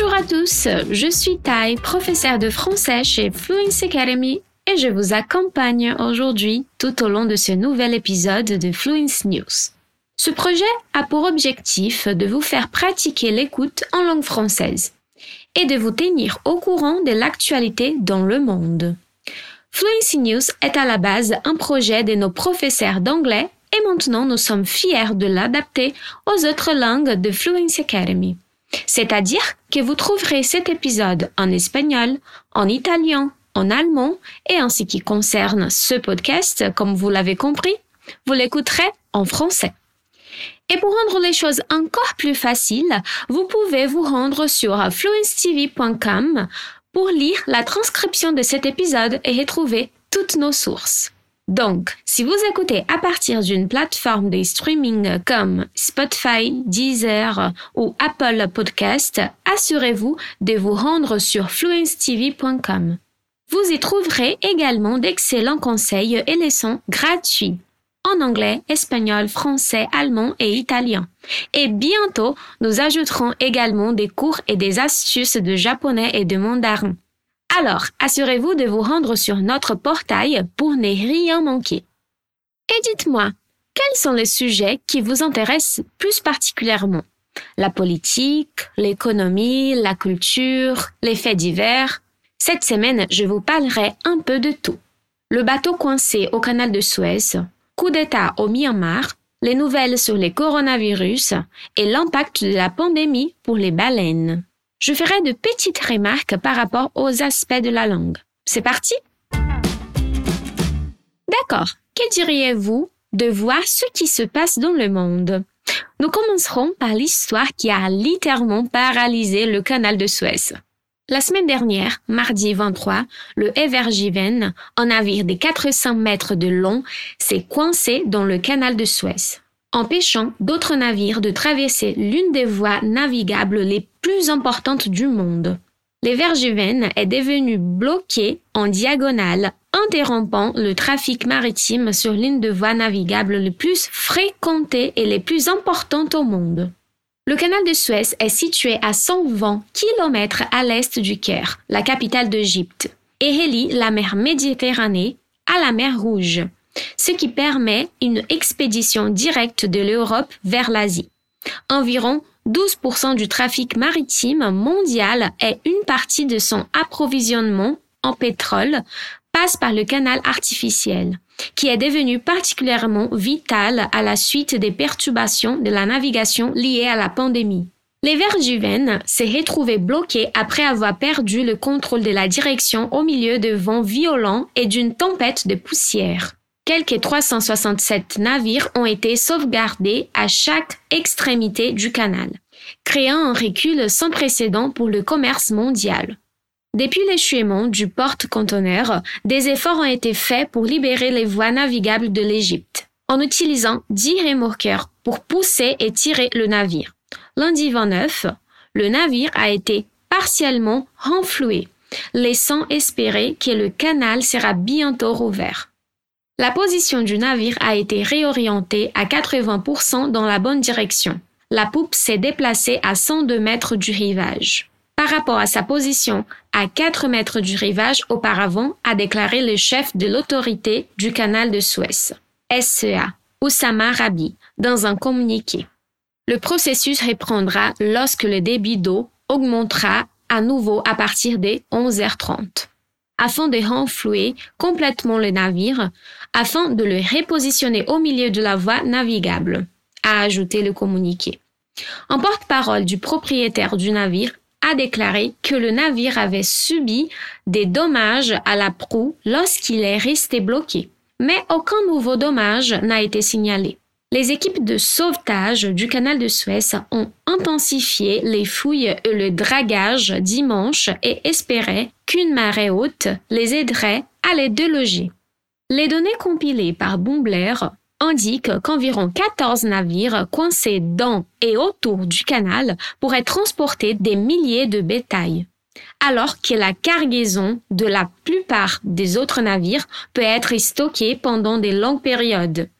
Bonjour à tous, je suis Tai, professeur de français chez Fluency Academy et je vous accompagne aujourd'hui tout au long de ce nouvel épisode de Fluence News. Ce projet a pour objectif de vous faire pratiquer l'écoute en langue française et de vous tenir au courant de l'actualité dans le monde. Fluency News est à la base un projet de nos professeurs d'anglais et maintenant nous sommes fiers de l'adapter aux autres langues de Fluency Academy. C'est-à-dire que vous trouverez cet épisode en espagnol, en italien, en allemand et en ce qui concerne ce podcast, comme vous l'avez compris, vous l'écouterez en français. Et pour rendre les choses encore plus faciles, vous pouvez vous rendre sur fluencetv.com pour lire la transcription de cet épisode et retrouver toutes nos sources. Donc, si vous écoutez à partir d'une plateforme de streaming comme Spotify, Deezer ou Apple Podcast, assurez-vous de vous rendre sur fluencetv.com. Vous y trouverez également d'excellents conseils et leçons gratuits en anglais, espagnol, français, allemand et italien. Et bientôt, nous ajouterons également des cours et des astuces de japonais et de mandarin. Alors, assurez-vous de vous rendre sur notre portail pour ne rien manquer. Et dites-moi, quels sont les sujets qui vous intéressent plus particulièrement? La politique, l'économie, la culture, les faits divers? Cette semaine, je vous parlerai un peu de tout. Le bateau coincé au canal de Suez, coup d'État au Myanmar, les nouvelles sur les coronavirus et l'impact de la pandémie pour les baleines. Je ferai de petites remarques par rapport aux aspects de la langue. C'est parti? D'accord. Que diriez-vous de voir ce qui se passe dans le monde? Nous commencerons par l'histoire qui a littéralement paralysé le canal de Suez. La semaine dernière, mardi 23, le Evergiven, un navire de 400 mètres de long, s'est coincé dans le canal de Suez, empêchant d'autres navires de traverser l'une des voies navigables les plus importantes du monde. L'Evergiven est devenu bloqué en diagonale, interrompant le trafic maritime sur l'une des voies navigables les plus fréquentées et les plus importantes au monde. Le canal de Suez est situé à 120 km à l'est du Caire, la capitale d'Égypte, et relie la mer Méditerranée à la mer Rouge, ce qui permet une expédition directe de l'Europe vers l'Asie. Environ 12% du trafic maritime mondial et une partie de son approvisionnement en pétrole passe par le canal artificiel qui est devenu particulièrement vital à la suite des perturbations de la navigation liées à la pandémie. L'Evergiven s'est retrouvé bloqué après avoir perdu le contrôle de la direction au milieu de vents violents et d'une tempête de poussière. Quelques 367 navires ont été sauvegardés à chaque extrémité du canal, créant un recul sans précédent pour le commerce mondial. Depuis l'échouement du porte-conteneurs, des efforts ont été faits pour libérer les voies navigables de l'Égypte, en utilisant 10 remorqueurs pour pousser et tirer le navire. Lundi 29, le navire a été partiellement renfloué, laissant espérer que le canal sera bientôt rouvert. La position du navire a été réorientée à 80% dans la bonne direction. La poupe s'est déplacée à 102 mètres du rivage par rapport à sa position à 4 mètres du rivage auparavant, a déclaré le chef de l'autorité du canal de Suez, SEA, Oussama Rabi, dans un communiqué. Le processus reprendra lorsque le débit d'eau augmentera à nouveau à partir des 11h30, afin de renflouer complètement le navire, afin de le repositionner au milieu de la voie navigable, a ajouté le communiqué. En porte-parole du propriétaire du navire, a déclaré que le navire avait subi des dommages à la proue lorsqu'il est resté bloqué, mais aucun nouveau dommage n'a été signalé. Les équipes de sauvetage du canal de Suez ont intensifié les fouilles et le dragage dimanche et espéraient qu'une marée haute les aiderait à les déloger. Les données compilées par Bombler indique qu'environ 14 navires coincés dans et autour du canal pourraient transporter des milliers de bétail, alors que la cargaison de la plupart des autres navires peut être stockée pendant des longues périodes.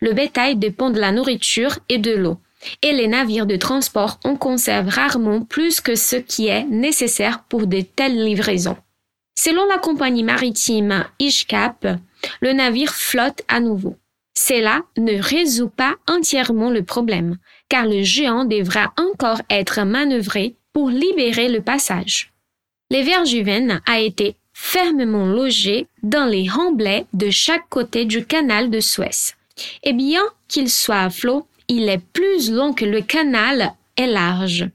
Le bétail dépend de la nourriture et de l'eau, et les navires de transport en conservent rarement plus que ce qui est nécessaire pour de telles livraisons. Selon la compagnie maritime Ishkap, le navire flotte à nouveau. Cela ne résout pas entièrement le problème, car le géant devra encore être manœuvré pour libérer le passage. Le a été fermement logé dans les remblais de chaque côté du canal de Suez. Et bien qu'il soit à flot, il est plus long que le canal est large,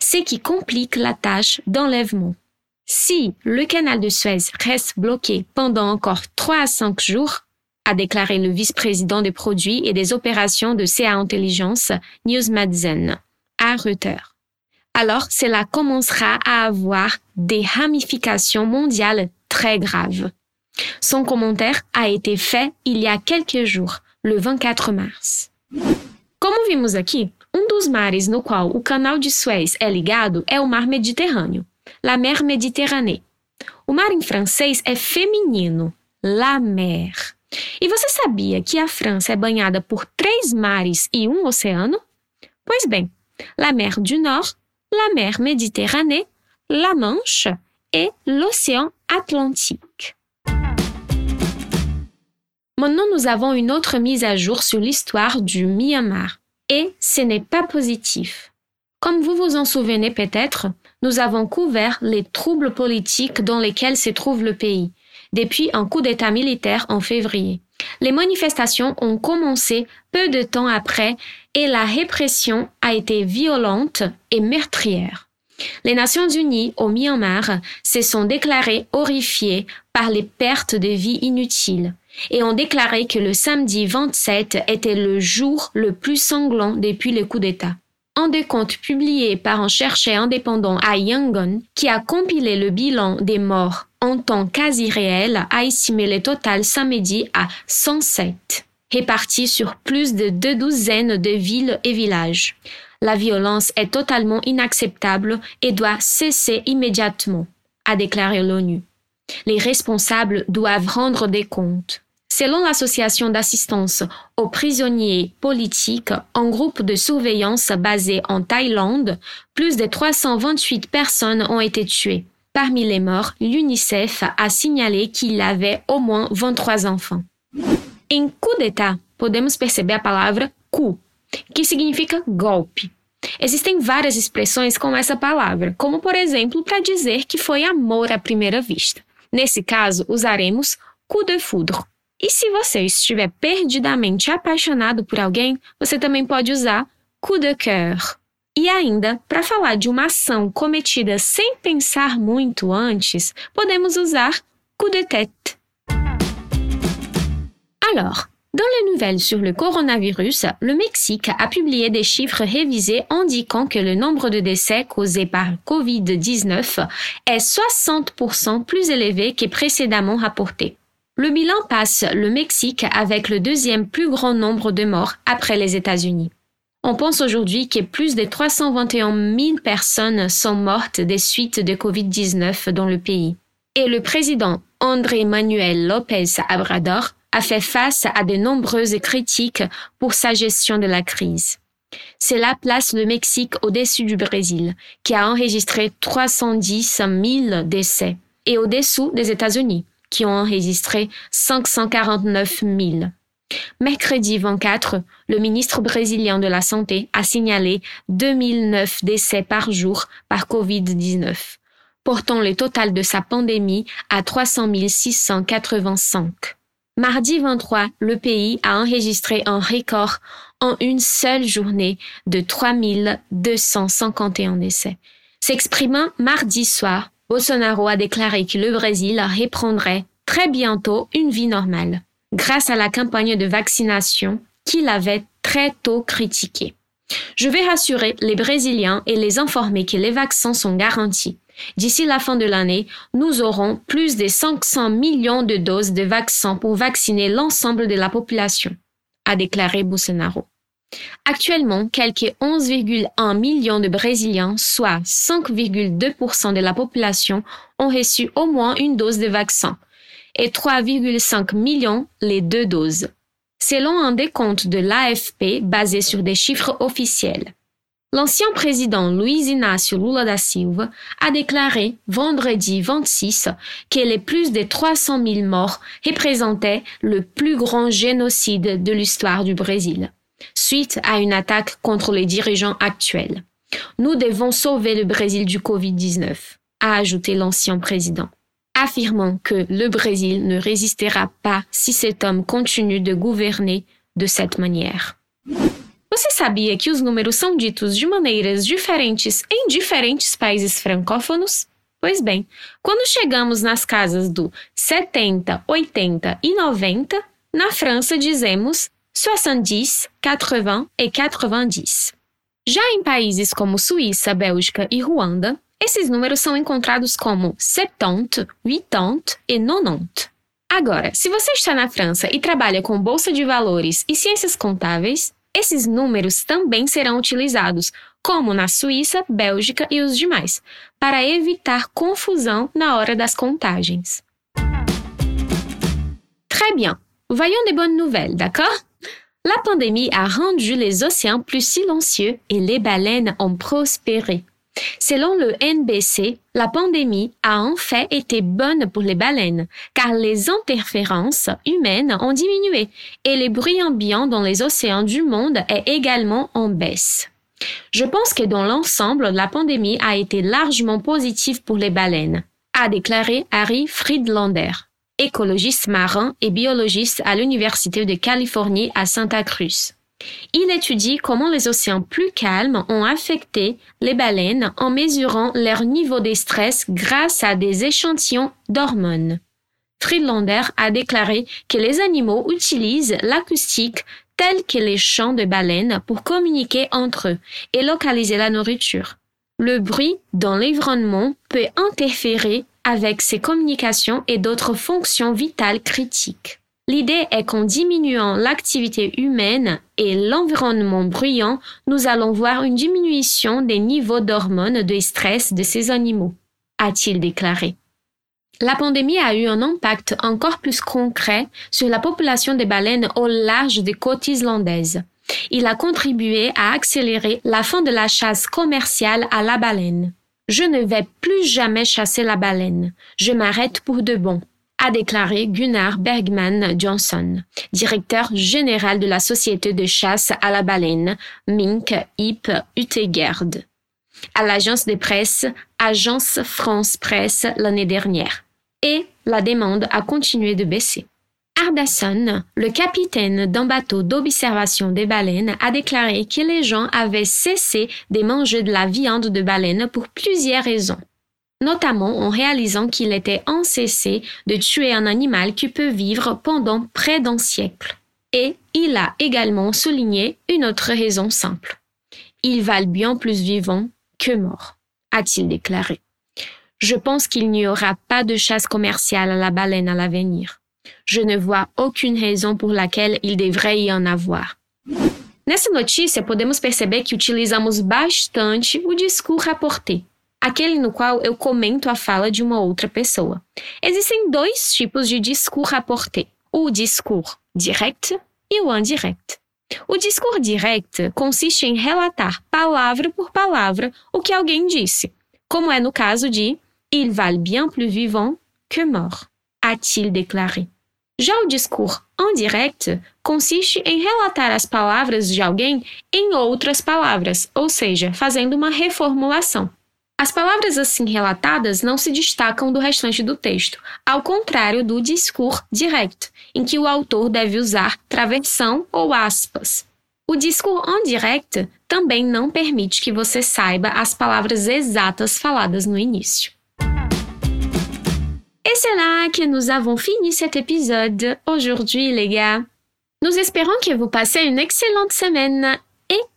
ce qui complique la tâche d'enlèvement. Si le canal de Suez reste bloqué pendant encore 3 à 5 jours, a déclaré le vice-président des produits et des opérations de CA Intelligence, News Madsen, à Reuters. Alors, cela commencera à avoir des ramifications mondiales très graves. Son commentaire a été fait il y a quelques jours, le 24 mars. Como vimos aqui, um dos mares no qual o canal de Suez é ligado é o Mar Mediterrâneo, la mer Méditerranée. O mar em francês é feminino, la mer. E você sabia que a França é banhada por três mares e um oceano? Pois bem, la mer du Nord, la mer Méditerranée, la Manche et l'océan Atlantique. Maintenant, nous avons une autre mise à jour sur l'histoire du Myanmar. Et ce n'est pas positif. Comme vous vous en souvenez peut-être, nous avons couvert les troubles politiques dans lesquels se trouve le pays, depuis un coup d'État militaire en février. Les manifestations ont commencé peu de temps après et la répression a été violente et meurtrière. Les Nations Unies au Myanmar se sont déclarées horrifiées par les pertes de vie inutiles et ont déclaré que le samedi 27 était le jour le plus sanglant depuis le coup d'État. Un décompte publié par un chercheur indépendant à Yangon, qui a compilé le bilan des morts en temps quasi réel, a estimé le total samedi à 107, répartis sur plus de deux douzaines de villes et villages. La violence est totalement inacceptable et doit cesser immédiatement, a déclaré l'ONU. Les responsables doivent rendre des comptes. Selon l'association d'assistance aux prisonniers politiques, un groupe de surveillance basé en Thaïlande, plus de 328 personnes ont été tuées. Parmi les morts, l'UNICEF a signalé qu'il avait au moins 23 enfants. Em coup d'État, podemos perceber a palavra coup, que significa golpe. Existem várias expressões com essa palavra, como por exemplo para dizer que foi amor à primeira vista. Nesse caso, usaremos coup de foudre. E se você estiver perdidamente apaixonado por alguém, você também pode usar coup de cœur. E ainda, para falar de uma ação cometida sem pensar muito antes, podemos usar coup de tête. Alors, dans les nouvelles sur le coronavirus, le Mexique a publié des chiffres révisés indiquant que le nombre de décès causés par COVID-19 est 60% plus élevé que précédemment rapporté. Le bilan passe le Mexique avec le deuxième plus grand nombre de morts après les États-Unis. On pense aujourd'hui que plus de 321 000 personnes sont mortes des suites de COVID-19 dans le pays. Et le président André Manuel López Obrador a fait face à de nombreuses critiques pour sa gestion de la crise. Cela place le Mexique au-dessus du Brésil, qui a enregistré 310 000 décès, et au-dessous des États-Unis, qui ont enregistré 549 000. Mercredi 24, le ministre brésilien de la Santé a signalé 2009 décès par jour par COVID-19, portant le total de sa pandémie à 300 685. Mardi 23, le pays a enregistré un record en une seule journée de 3 251 décès. S'exprimant mardi soir, Bolsonaro a déclaré que le Brésil reprendrait très bientôt une vie normale, grâce à la campagne de vaccination qu'il avait très tôt critiquée. Je vais rassurer les Brésiliens et les informer que les vaccins sont garantis. D'ici la fin de l'année, nous aurons plus de 500 millions de doses de vaccins pour vacciner l'ensemble de la population, a déclaré Bolsonaro. Actuellement, quelques 11,1 millions de Brésiliens, soit 5,2% de la population, ont reçu au moins une dose de vaccin et 3,5 millions les deux doses. selon un décompte de l'AFP basé sur des chiffres officiels. L'ancien président Luiz Inácio Lula da Silva a déclaré vendredi 26 que les plus de 300 000 morts représentaient le plus grand génocide de l'histoire du Brésil, suite à une attaque contre les dirigeants actuels. Nous devons sauver le Brésil du Covid-19, a ajouté l'ancien président, affirmant que le Brésil ne résistera pas si cet homme continue de gouverner de cette manière. Você sabia que os números são ditos de maneiras diferentes em diferentes países francófonos? Pois bem, quando chegamos nas casas do 70, 80 e 90, na França dizemos 70, 80 e 90. Já em países como Suíça, Bélgica e Ruanda, esses números são encontrados como 70, 80 e 90. Agora, se você está na França e trabalha com bolsa de valores e ciências contábeis, esses números também serão utilizados, como na Suíça, Bélgica e os demais, para evitar confusão na hora das contagens. Très bien. Voyons des bonnes nouvelles, d'accord? La pandémie a rendu les océans plus silencieux et les baleines ont prospéré. Selon le NBC, la pandémie a en fait été bonne pour les baleines, car les interférences humaines ont diminué et les bruits ambiants dans les océans du monde est également en baisse. Je pense que dans l'ensemble, la pandémie a été largement positive pour les baleines, a déclaré Harry Friedlander, écologiste marin et biologiste à l'Université de Californie à Santa Cruz. Il étudie comment les océans plus calmes ont affecté les baleines en mesurant leur niveau de stress grâce à des échantillons d'hormones. Friedlander a déclaré que les animaux utilisent l'acoustique telle que les chants de baleines pour communiquer entre eux et localiser la nourriture. Le bruit dans l'environnement peut interférer avec ces communications et d'autres fonctions vitales critiques. L'idée est qu'en diminuant l'activité humaine et l'environnement bruyant, nous allons voir une diminution des niveaux d'hormones de stress de ces animaux, a-t-il déclaré. La pandémie a eu un impact encore plus concret sur la population des baleines au large des côtes islandaises. Il a contribué à accélérer la fin de la chasse commerciale à la baleine. Je ne vais plus jamais chasser la baleine. Je m'arrête pour de bon a déclaré Gunnar Bergman Johnson, directeur général de la société de chasse à la baleine Mink Ip Utegerd, à l'agence de presse Agence France Presse l'année dernière. Et la demande a continué de baisser. Ardasson, le capitaine d'un bateau d'observation des baleines, a déclaré que les gens avaient cessé de manger de la viande de baleine pour plusieurs raisons notamment en réalisant qu'il était incessé de tuer un animal qui peut vivre pendant près d'un siècle. Et il a également souligné une autre raison simple. Ils valent bien plus vivants que morts, a-t-il déclaré. Je pense qu'il n'y aura pas de chasse commerciale à la baleine à l'avenir. Je ne vois aucune raison pour laquelle il devrait y en avoir. Nessa notícia, podemos perceber que utilizamos bastante o discours rapporté, aquele no qual eu comento a fala de uma outra pessoa. Existem dois tipos de discours rapporté: o discours direct e o indirect. O discours direct consiste em relatar palavra por palavra o que alguém disse, como é no caso de Il valent bien plus vivant que mort, a-t-il déclaré. Já o discours indirect consiste em relatar as palavras de alguém em outras palavras, ou seja, fazendo uma reformulação. As palavras assim relatadas não se destacam do restante do texto, ao contrário do discours direct, em que o autor deve usar traversão ou aspas. O discours indirect também não permite que você saiba as palavras exatas faladas no início. Et c'est là que nous avons fini cet épisode aujourd'hui, les gars. Nous espérons que vous passez une excellente semaine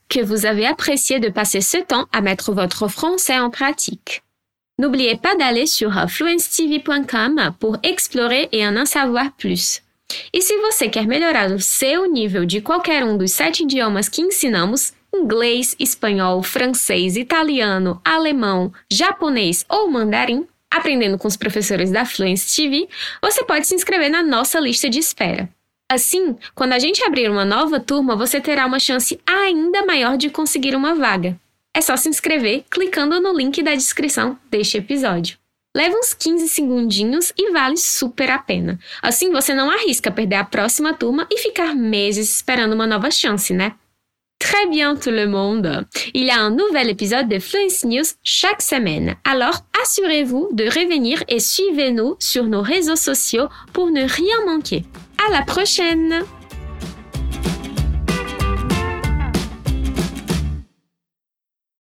que vous avez apprécié de passer ce temps à mettre votre français en pratique. N'oubliez pas d'aller sur fluencetv.com pour explorer e en savoir plus. E se você quer melhorar o seu nível de qualquer um dos sete idiomas que ensinamos, inglês, espanhol, francês, italiano, alemão, japonês ou mandarim, aprendendo com os professores da Fluency TV, você pode se inscrever na nossa lista de espera. Assim, quando a gente abrir uma nova turma, você terá uma chance ainda maior de conseguir uma vaga. É só se inscrever clicando no link da descrição deste episódio. Leva uns 15 segundinhos e vale super a pena. Assim você não arrisca perder a próxima turma e ficar meses esperando uma nova chance, né? Très bien tout le monde. Il y a un nouvel épisode de Fluency News chaque semaine. Alors assurez-vous de revenir et suivez-nous sur nos réseaux sociaux pour ne rien manquer. À la prochaine!